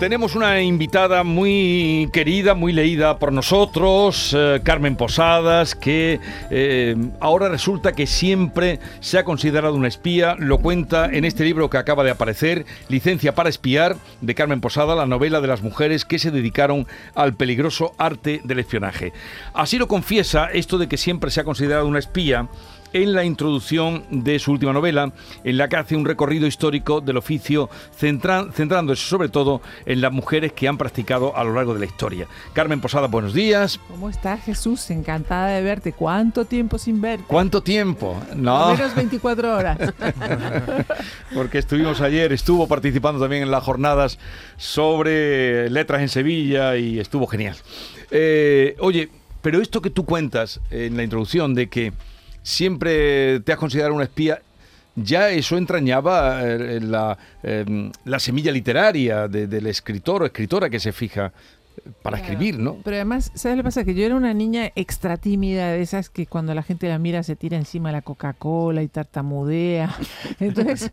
Tenemos una invitada muy querida, muy leída por nosotros, eh, Carmen Posadas, que eh, ahora resulta que siempre se ha considerado una espía. Lo cuenta en este libro que acaba de aparecer, Licencia para espiar, de Carmen Posada, la novela de las mujeres que se dedicaron al peligroso arte del espionaje. Así lo confiesa esto de que siempre se ha considerado una espía en la introducción de su última novela, en la que hace un recorrido histórico del oficio, centrándose sobre todo en las mujeres que han practicado a lo largo de la historia. Carmen Posada, buenos días. ¿Cómo estás, Jesús? Encantada de verte. ¿Cuánto tiempo sin verte? ¿Cuánto tiempo? No. Menos 24 horas. Porque estuvimos ayer, estuvo participando también en las jornadas sobre letras en Sevilla y estuvo genial. Eh, oye, pero esto que tú cuentas en la introducción de que siempre te has considerado una espía, ya eso entrañaba eh, la, em, la, semilla literaria del escritor o escritora que se fija para escribir, ¿no? Pero además, ¿sabes lo que pasa? Que yo era una niña extra tímida, de esas que cuando la gente la mira se tira encima la Coca-Cola y tartamudea. Entonces,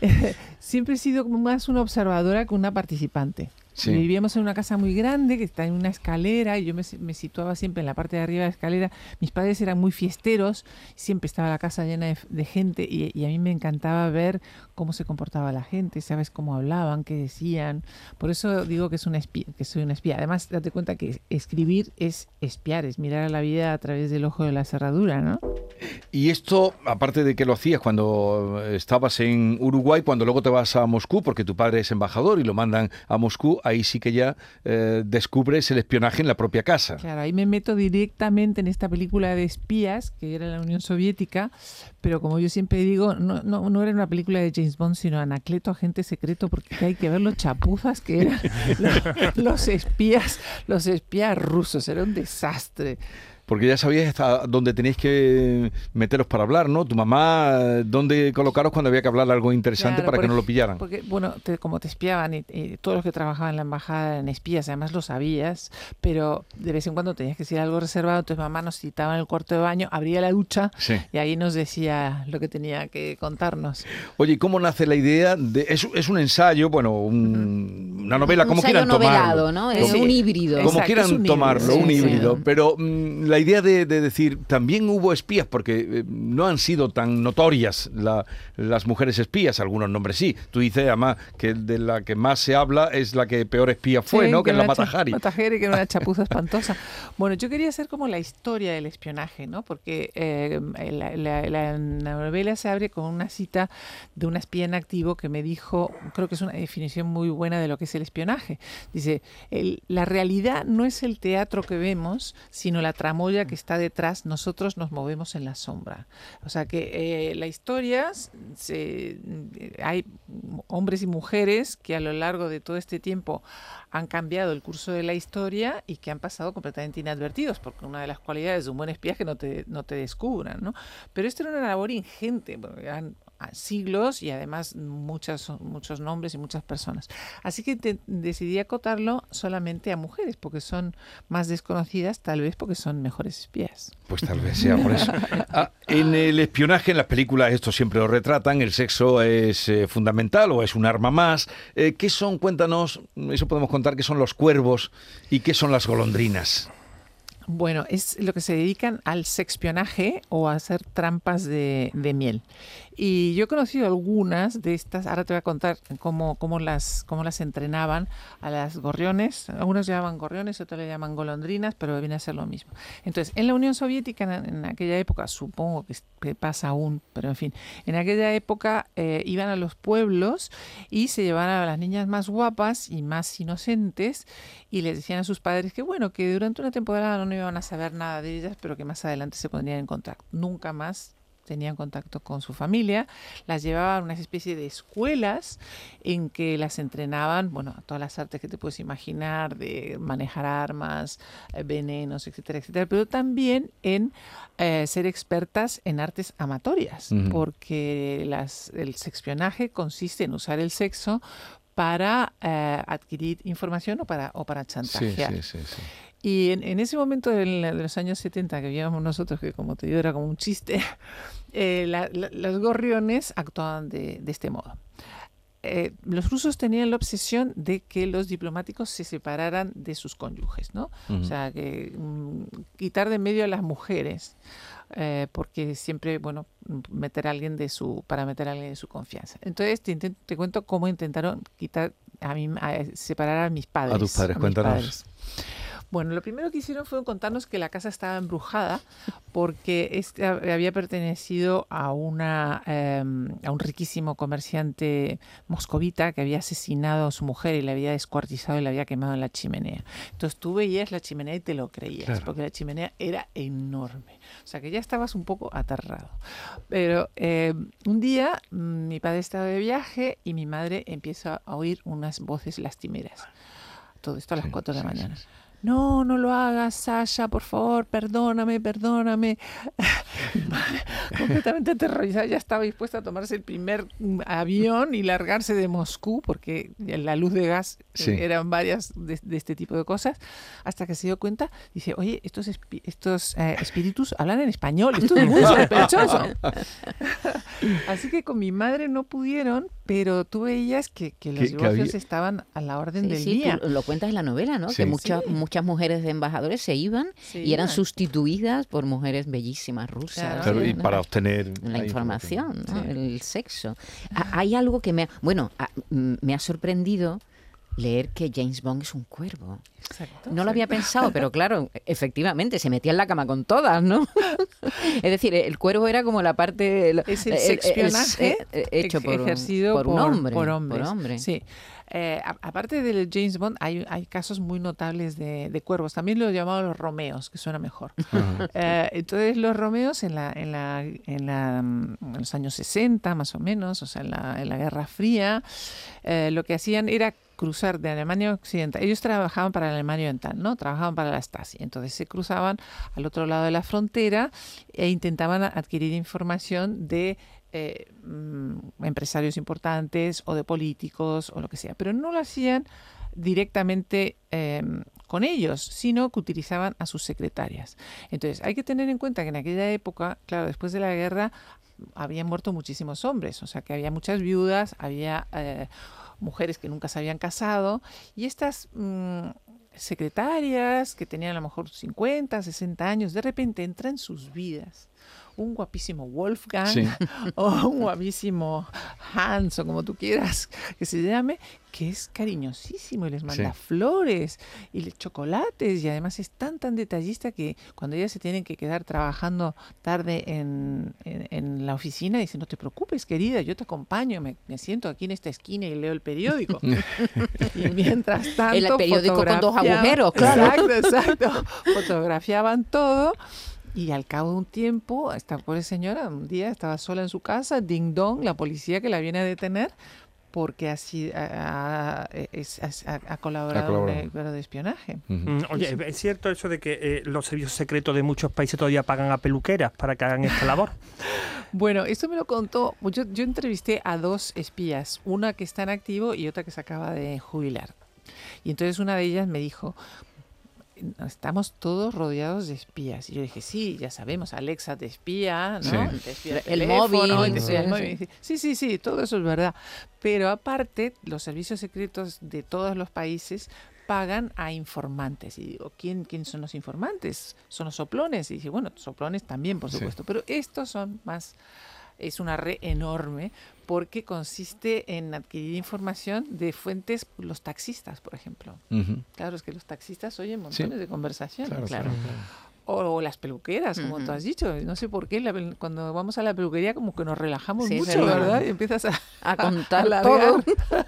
siempre he sido más una observadora que una participante. Vivíamos en una casa muy grande que está en una escalera y yo me, situaba siempre en la parte de arriba de la escalera. Mis padres eran muy fiesteros, siempre estaba la casa llena de, gente y, a mí me encantaba ver cómo se comportaba la gente, sabes cómo hablaban, qué decían. Por eso digo que, es una espía, que soy una espía. Además, date cuenta que escribir es espiar, es mirar a la vida a través del ojo de la cerradura, ¿no? Y esto, aparte de que lo hacías cuando estabas en Uruguay, cuando luego te vas a Moscú, porque tu padre es embajador y lo mandan a Moscú, ahí sí que ya eh, descubres el espionaje en la propia casa. Claro, ahí me meto directamente en esta película de espías, que era la Unión Soviética, pero como yo siempre digo, no, no, no era una película de James Bond, sino Anacleto, agente secreto, porque hay que ver los chapuzas que eran. Los espías, los espías rusos, era un desastre porque ya sabías hasta dónde tenéis que meteros para hablar, ¿no? Tu mamá, dónde colocaros cuando había que hablar algo interesante para que no lo pillaran. Porque, bueno, como te espiaban y, todos los que trabajaban en la embajada eran espías, además lo sabías, pero de vez en cuando tenías que decir algo reservado, entonces mamá nos citaba en el cuarto de baño, abría la ducha y ahí nos decía lo que tenía que contarnos. Oye, ¿cómo nace la idea de... Es, es un ensayo, bueno, una novela, como quieran novelado, ¿no? Es un híbrido. Como quieran tomarlo, un híbrido, pero mm, la idea de, decir, también hubo espías, porque eh, no han sido tan notorias las mujeres espías, algunos nombres sí. Tú dices, además, que de la que más se habla es la que peor espía fue, ¿no? Que, es la Matajari. Matajari, que era una chapuza espantosa. Bueno, yo quería hacer como la historia del espionaje, ¿no? Porque eh, la, novela se abre con una cita de una espía en activo que me dijo, creo que es una definición muy buena de lo que es el espionaje. Dice, la realidad no es el teatro que vemos, sino la tramoya que está detrás, nosotros nos movemos en la sombra. O sea que eh, la historia, hay hombres y mujeres que a lo largo de todo este tiempo han cambiado el curso de la historia y que han pasado completamente inadvertidos, porque una de las cualidades de un buen espía es que no te, no te descubran, ¿no? Pero esto era una labor ingente, porque han, siglos y además muchas, muchos nombres y muchas personas. Así que decidí acotarlo solamente a mujeres, porque son más desconocidas, tal vez porque son mejores espías. Pues tal vez sea por eso. Ah, en el espionaje, en las películas, esto siempre lo retratan, el sexo es eh, fundamental o es un arma más. Eh, ¿Qué son, cuéntanos, eso podemos contar, qué son los cuervos y qué son las golondrinas? Bueno, es lo que se dedican al sexpionaje o a hacer trampas de, miel. Y yo he conocido algunas de estas, ahora te voy a contar cómo, cómo, las, cómo las entrenaban a las gorriones. Algunos llamaban gorriones, otros le llaman golondrinas, pero viene a ser lo mismo. Entonces, en la Unión Soviética, en, aquella época, supongo que, pasa aún, pero en fin, en aquella época eh, iban a los pueblos y se llevaban a las niñas más guapas y más inocentes y les decían a sus padres que, bueno, que durante una temporada no iban a saber nada de ellas, pero que más adelante se pondrían en contacto. Nunca más tenían contacto con su familia, las llevaban a una especie de escuelas en que las entrenaban, bueno, a todas las artes que te puedes imaginar, de manejar armas, eh, venenos, etcétera, etcétera, pero también en eh, ser expertas en artes amatorias, porque las, el sexpionaje consiste en usar el sexo para eh, adquirir información o para, o para chantajear. sí, sí, sí. Y en, en ese momento de, los años 70 que vivíamos nosotros, que como te digo era como un chiste, eh, la- la- los gorriones actuaban de, de este modo. Eh, los rusos tenían la obsesión de que los diplomáticos se separaran de sus cónyuges, ¿no? O sea, que mm, quitar de en medio a las mujeres, eh, porque siempre, bueno, meter a alguien de su, para meter a alguien de su confianza. Entonces te, inten- te cuento cómo intentaron quitar a mí, a- separar a mis padres. tus padres, mis cuéntanos. padres. Bueno, lo primero que hicieron fue contarnos que la casa estaba embrujada porque este había pertenecido a, una, eh, a un riquísimo comerciante moscovita que había asesinado a su mujer y la había descuartizado y la había quemado en la chimenea. Entonces tú veías la chimenea y te lo creías, Claro. porque la chimenea era enorme. O sea que ya estabas un poco aterrado. Pero eh, un día mm, mi padre estaba de viaje y mi madre empieza a oír unas voces lastimeras. Todo esto a las Sí, 4 de la sí, mañana. sí. No, no lo hagas, Sasha, por favor, perdóname, perdóname. Completamente aterrorizada, ya estaba dispuesta a tomarse el primer mm, avión y largarse de Moscú, porque la luz de gas eh, Sí. eran varias de, de este tipo de cosas, hasta que se dio cuenta, dice, oye, estos, estos eh, espíritus hablan en español, esto es muy sospechoso. Así que con mi madre no pudieron, pero tú veías que, que los Que- que divorcios había- estaban a la orden Sí, del sí, día. tú lo cuentas en la novela, ¿no? Sí. Que muchas, Sí. muchas mujeres de embajadores se iban Se y eran iban. sustituidas por mujeres bellísimas rusas. Claro. Claro, y ¿no? para obtener la información, ¿no? Sí. el sexo. Ha- Hay algo que me ha, bueno, ha- me ha sorprendido leer que James Bond es un cuervo. Exacto, No lo había exacto. pensado, pero claro, efectivamente, se metía en la cama con todas, ¿no? es decir, el cuervo era como la parte... el- Es el el- el- el- sexpionaje eh, hecho ex- por, un- ejercido por un hombre. por hombres. por hombre. Sí. Eh, a- aparte del James Bond, hay, hay casos muy notables de, de cuervos. También lo llamaban los Romeos, que suena mejor. Ajá. Eh, entonces, los Romeos en, la, en, la, en, la, mm, en los años 60, más o menos, o sea, en la, en la Guerra Fría, eh, lo que hacían era cruzar de Alemania Occidental. Ellos trabajaban para Alemania Oriental, ¿no? Trabajaban para la Stasi. Entonces se cruzaban al otro lado de la frontera e intentaban adquirir información de eh, mm, empresarios importantes o de políticos o lo que sea. Pero no lo hacían directamente eh, con ellos, sino que utilizaban a sus secretarias. Entonces, hay que tener en cuenta que en aquella época, claro, después de la guerra, habían muerto muchísimos hombres, o sea que había muchas viudas, había eh, mujeres que nunca se habían casado, y estas mm, secretarias que tenían a lo mejor 50, 60 años, de repente entra en sus vidas un guapísimo Wolfgang Sí. o un guapísimo Hans o como tú quieras que se llame, que es cariñosísimo y les manda Sí. flores y le- chocolates y además es tan tan detallista que cuando ellas se tienen que quedar trabajando tarde en, en- en la oficina dice no te preocupes querida yo te acompaño me, me siento aquí en esta esquina y leo el periódico y mientras tanto El periódico con dos agujeros, claro. exacto exacto fotografiaban todo y al cabo de un tiempo, esta pobre señora un día estaba sola en su casa, ding dong, la policía que la viene a detener porque así ha, ha- es- ha- ha colaborado en el de espionaje. Mm, Oye, ¿es cierto eso de que eh, los servicios secretos de muchos países todavía pagan a peluqueras para que hagan esta labor? Bueno, esto me lo contó, yo, yo entrevisté a dos espías, una que está en activo y otra que se acaba de jubilar. Y entonces una de ellas me dijo, estamos todos rodeados de espías. Y yo dije, sí, ya sabemos, Alexa te espía, ¿no? Sí. Te espía El teléfono, móvil, y te espía el sí, móvil. Sí, sí, sí, todo eso es verdad. Pero aparte, los servicios secretos de todos los países pagan a informantes. Y digo, ¿quién, quién son los informantes? Son los soplones. Y dice, bueno, soplones también, por Sí. supuesto. Pero estos son más es una red enorme porque consiste en adquirir información de fuentes, los taxistas, por ejemplo. Claro, es que los taxistas oyen montones de conversaciones, Claro, claro. claro. O, o las peluqueras, como tú Ujú. has dicho. No sé por qué, la cuando vamos a la peluquería como que nos relajamos Sí, mucho, verdad. Y empiezas a, A contar alargar. todo.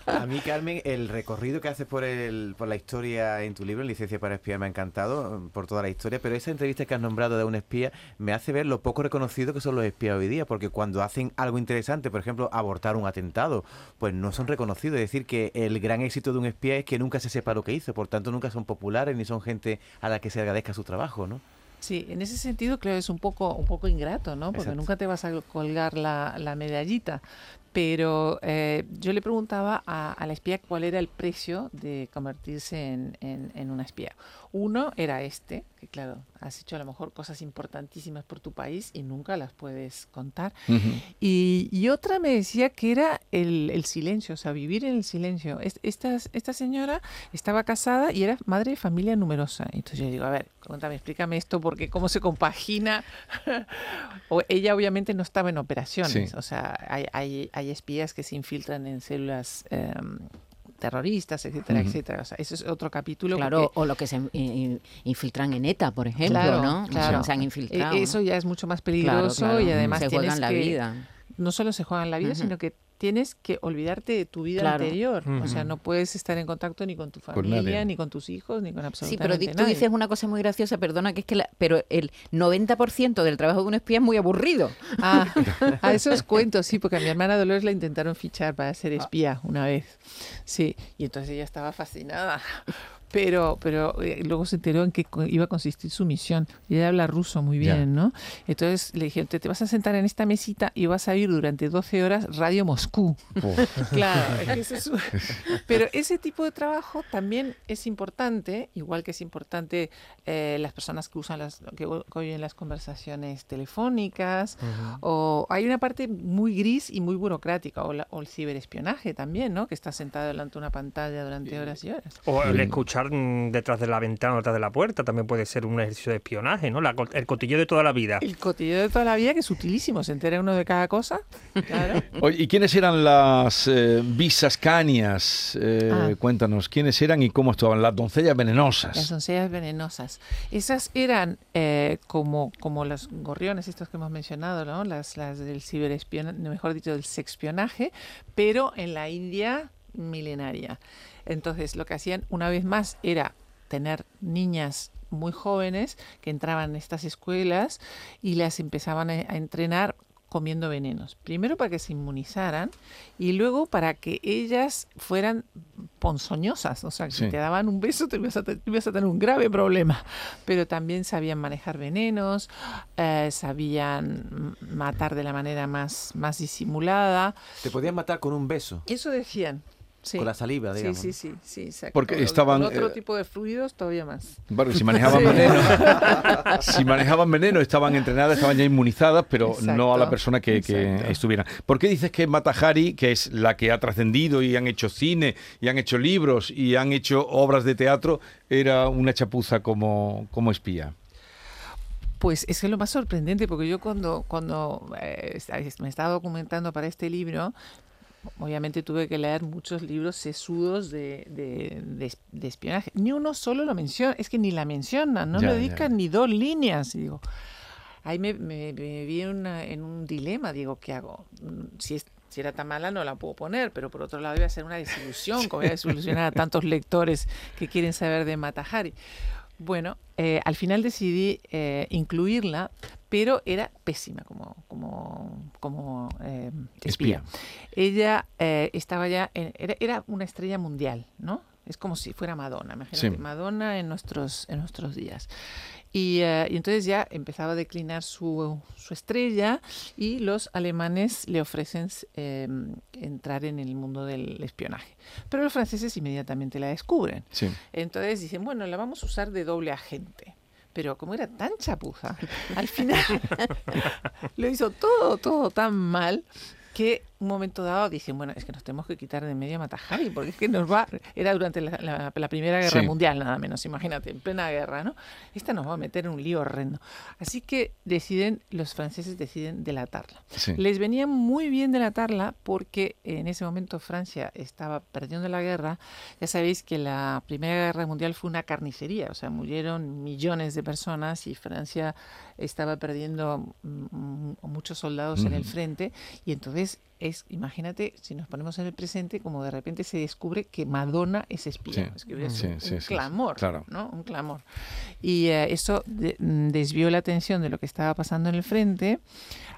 A mí, Carmen, el recorrido que haces por, el, por la historia en tu libro, Licencia para Espiar, me ha encantado mm, por toda la historia, pero esa entrevista que has nombrado de un espía me hace ver lo poco reconocido que son los espías hoy día, porque cuando hacen algo interesante, por ejemplo, abortar un atentado, pues no son reconocidos. Es decir, que el gran éxito de un espía es que nunca se sepa lo que hizo, por tanto nunca son populares ni son gente a la que se agradezca su trabajo, ¿no? Sí, en ese sentido, claro, es un poco, un poco ingrato, ¿no? Porque Exacto. nunca te vas a colgar la, la medallita. Pero eh, yo le preguntaba a, a la espía cuál era el precio de convertirse en, en- en una espía. Uno era este, que claro, has hecho a lo mejor cosas importantísimas por tu país y nunca las puedes contar. Ujú. Y, y otra me decía que era el, el silencio, o sea, vivir en el silencio. Es- Esta, esta señora estaba casada y era madre de familia numerosa. Entonces yo digo, a ver, cuéntame, explícame esto, porque cómo se compagina. o ella obviamente no estaba en operaciones, Sí. o sea, hay, hay, hay espías que se infiltran en células em, terroristas, etcétera, etcétera. O sea, eso es otro capítulo. Claro, porque- o lo que se in- in- infiltran en ETA, por ejemplo, Claro, ¿no? claro. Se han e- infiltrado. Eso ¿no? ya es mucho más peligroso claro. y además se juegan la que- vida. no solo se juegan la vida, sino que tienes que olvidarte de tu vida Claro. anterior. O sea, no puedes estar en contacto ni con tu familia, ni con tus hijos, ni con Sí, absolutamente pero di- tú nadie. dices una cosa muy graciosa, perdona, que es que la- pero el 90% del trabajo de un espía es muy aburrido. Ah, a eso os cuento, sí, porque a mi hermana Dolores la intentaron fichar para Ah. ser espía una vez. Sí, y entonces ella estaba fascinada. Pero, pero eh, luego se enteró en qué co- iba a consistir su misión. Y ella habla ruso muy bien, ¿no? Entonces le dijeron, te, te vas a sentar en esta mesita y vas a ir durante 12 horas Radio Moscú. Oh. Claro, es que ese es un- pero ese tipo de trabajo también es importante, igual que es importante eh, las personas que usan las, que, que oyen las conversaciones telefónicas, o hay una parte muy gris y muy burocrática, o, la- o el ciberespionaje también, ¿no? Que está sentado delante de una pantalla durante horas y horas. O el escuchar mm, detrás de la ventana, detrás de la puerta, también puede ser un ejercicio de espionaje, ¿no? La el cotilleo de toda la vida. El cotidiano de toda la vida, que es utilísimo, se entera uno de cada cosa. Claro. Oye, ¿Y quiénes eran las eh, visas canias? Eh, Ah. Cuéntanos, ¿quiénes eran y cómo estaban? Las doncellas Las venenosas. doncellas venenosas. Esas eran eh, como, como los gorriones, estos que hemos mencionado, ¿no? Las, las del ciberespionaje, mejor dicho, del sexpionaje, pero en la India milenaria. Entonces, lo que hacían una vez más era tener niñas muy jóvenes que entraban en estas escuelas y las empezaban a, a entrenar comiendo venenos. Primero para que se inmunizaran y luego para que ellas fueran ponzoñosas. O sea, que Sí. si te daban un beso te ibas, a, te- ibas a tener un grave problema. Pero también sabían manejar venenos, eh, sabían matar de la manera más, más disimulada. Te podían matar con un beso, Eso decían. Sí. con la saliva, Sí, digamos. sí, sí, sí, exacto. Porque Con- estaban, con otro eh, tipo de fluidos todavía más. Bueno, si manejaban Sí. veneno, si manejaban veneno, estaban entrenadas, estaban ya inmunizadas, pero no a la persona que, estuvieran. ¿Por qué dices que Mata Hari, que es la que ha trascendido y han hecho cine, y han hecho libros, y han hecho obras de teatro, era una chapuza como, como espía? Pues es que es lo más sorprendente, porque yo cuando, cuando eh, me estaba documentando para este libro, obviamente tuve que leer muchos libros sesudos de, de- de es- de espionaje. Ni uno solo lo menciona, es que ni la mencionan, no le dedican ni dos líneas. Y digo, ahí me, me- me vi en, una- en un dilema, digo, ¿qué hago? Mm, Si, es- si era tan mala no la puedo poner, pero por otro lado iba a ser una desilusión, como voy a desilusionar a tantos lectores que quieren saber de Matahari. Bueno, eh, al final decidí eh, incluirla, pero era pésima como, como, como eh, espía. Espía. Ella eh, estaba ya, en- era, era una estrella mundial, ¿no? Es como si fuera Madonna, imagínate, Sí. Madonna en nuestros, en nuestros días. Y, eh, y entonces ya empezaba a declinar su, su estrella y los alemanes le ofrecen eh, entrar en el mundo del espionaje. Pero los franceses inmediatamente la descubren. Sí. Entonces dicen, bueno, la vamos a usar de doble agente. Pero como era tan chapuza, al final lo hizo todo, todo tan mal que un momento dado dicen, bueno, es que nos tenemos que quitar de medio a Matahari, porque es que nos va, era durante la, la- la Primera Guerra Sí. Mundial nada menos, imagínate, en plena guerra, ¿no? Esta nos va a meter en un lío horrendo. Así que deciden, los franceses deciden delatarla. sí. Les venía muy bien delatarla porque en ese momento Francia estaba perdiendo la guerra. Ya sabéis que la Primera Guerra Mundial fue una carnicería, o sea, murieron millones de personas y Francia estaba perdiendo mm, muchos soldados en el frente. Y entonces es, imagínate, si nos ponemos en el presente, como de repente se descubre que Madonna es espía. Sí. Es que hubiera Sí, sido un sí, sí, sí, clamor, claro. ¿no? Un clamor. Y eh, eso de- mm, desvió la atención de lo que estaba pasando en el frente.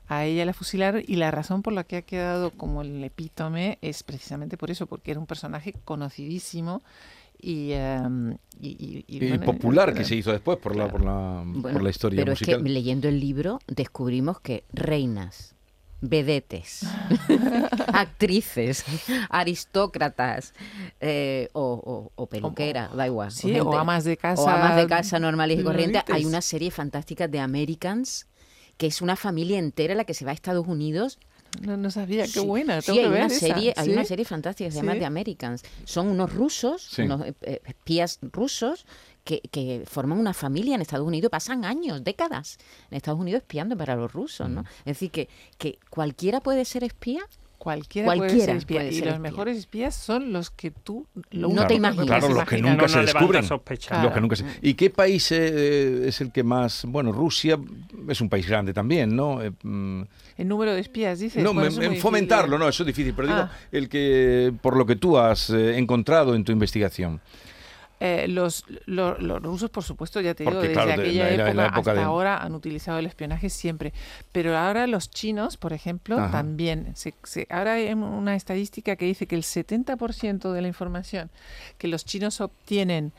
A ella la fusilaron y la razón por la que ha quedado como el epítome es precisamente por eso, porque era un personaje conocidísimo y, em, y, y- y, Y bueno, popular eh, que se hizo después por la, por la, Bueno, por la historia pero musical. es que leyendo el libro descubrimos que reinas, vedetes, actrices, aristócratas eh, o, o- o peluquera, da igual. Sí, gente- o amas de casa. o amas de casa normales y corrientes. Hay una serie fantástica de Americans que es una familia entera la que se va a Estados Unidos No, no sabía, qué Sí, buena. Sí, tengo hay que una, ver esa, serie, hay ¿sí? una serie fantástica que se llama Sí. The Americans. Son unos rusos, Sí. unos eh, eh, espías rusos que, que forman una familia en Estados Unidos, pasan años, décadas en Estados Unidos espiando para los rusos, Mm. ¿no? Es decir, que, que cualquiera puede ser espía. Cualquiera, puede Cualquiera ser espía. puede y ser los espía. mejores espías son los que tú lo No te imaginas. Claro, los que nunca No, se descubren. Claro. Los que nunca se- ¿Y qué país eh, es el que más... Bueno, Rusia es un país grande también, ¿no? Eh, mm, El número de espías, dices. no, me- en fomentarlo, difícil. no, eso es difícil, pero digo, Ah. el que, por lo que tú has eh, encontrado en tu investigación. Eh, los, lo- los rusos, por supuesto, ya te digo, Porque, desde claro, de- aquella la- la- época, la época hasta de- ahora han utilizado el espionaje siempre. Pero ahora los chinos, por ejemplo, Ajá. también. Se, se- ahora hay una estadística que dice que el 70% de la información que los chinos obtienen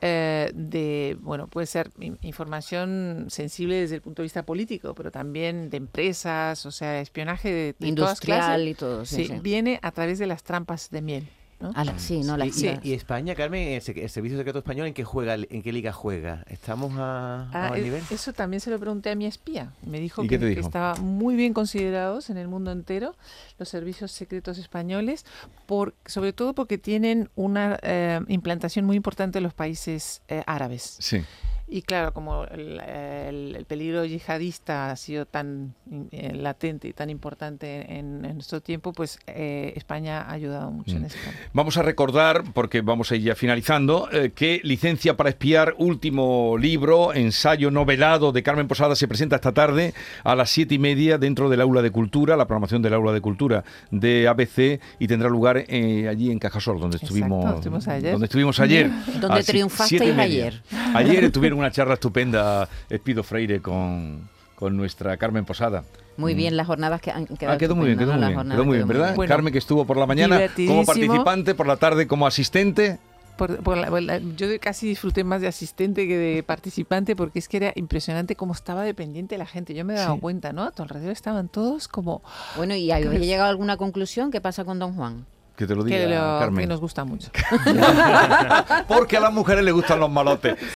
eh, de, bueno, puede ser in- información sensible desde el punto de vista político, pero también de empresas, o sea, espionaje de, de todas Industrial clases, y todo, sí, sí, sí. viene a través de las trampas de miel. ¿No? A la- sí, no, Y, España, Carmen, el, el Servicio Secreto Español, ¿en qué juega, en qué liga juega? ¿Estamos a, Ah, nivel? Eso también se lo pregunté a mi espía. Me dijo ¿Y que, dijo? estaban muy bien considerados en el mundo entero los servicios secretos españoles, por, sobre todo porque tienen una eh, implantación muy importante en los países eh, árabes. Sí. Y claro, como el, el- el peligro yihadista ha sido tan eh, latente y tan importante en, en nuestro tiempo, pues eh, España ha ayudado mucho en Mm. ese campo. Vamos a recordar, porque vamos a ir ya finalizando, eh, que Licencia para Espiar, último libro, ensayo novelado de Carmen Posada, se presenta esta tarde a las siete y media dentro del Aula de Cultura, la programación del Aula de Cultura de ABC, y tendrá lugar eh, allí en Cajasol, donde Exacto, estuvimos, estuvimos ayer. Donde estuvimos ayer. Donde triunfasteis siete y media. ayer. Ayer una charla estupenda, Espido Freire, con, con nuestra Carmen Posada. Muy bien las jornadas que han quedado. Ah, quedó muy bien, quedó muy bien, quedó muy bien, ¿verdad? Bueno, Carmen que estuvo por la mañana como participante, por la tarde como asistente. Por- por la- por la- yo casi disfruté más de asistente que de participante porque es que era impresionante cómo estaba dependiente la gente. Yo me he dado Sí. cuenta, ¿no? A tu alrededor estaban todos como Bueno, ¿y habéis llegado a alguna conclusión? ¿Qué pasa con Don Juan? Que te lo diga, que, lo- Carmen. que nos gusta mucho. Porque a las mujeres les gustan los malotes.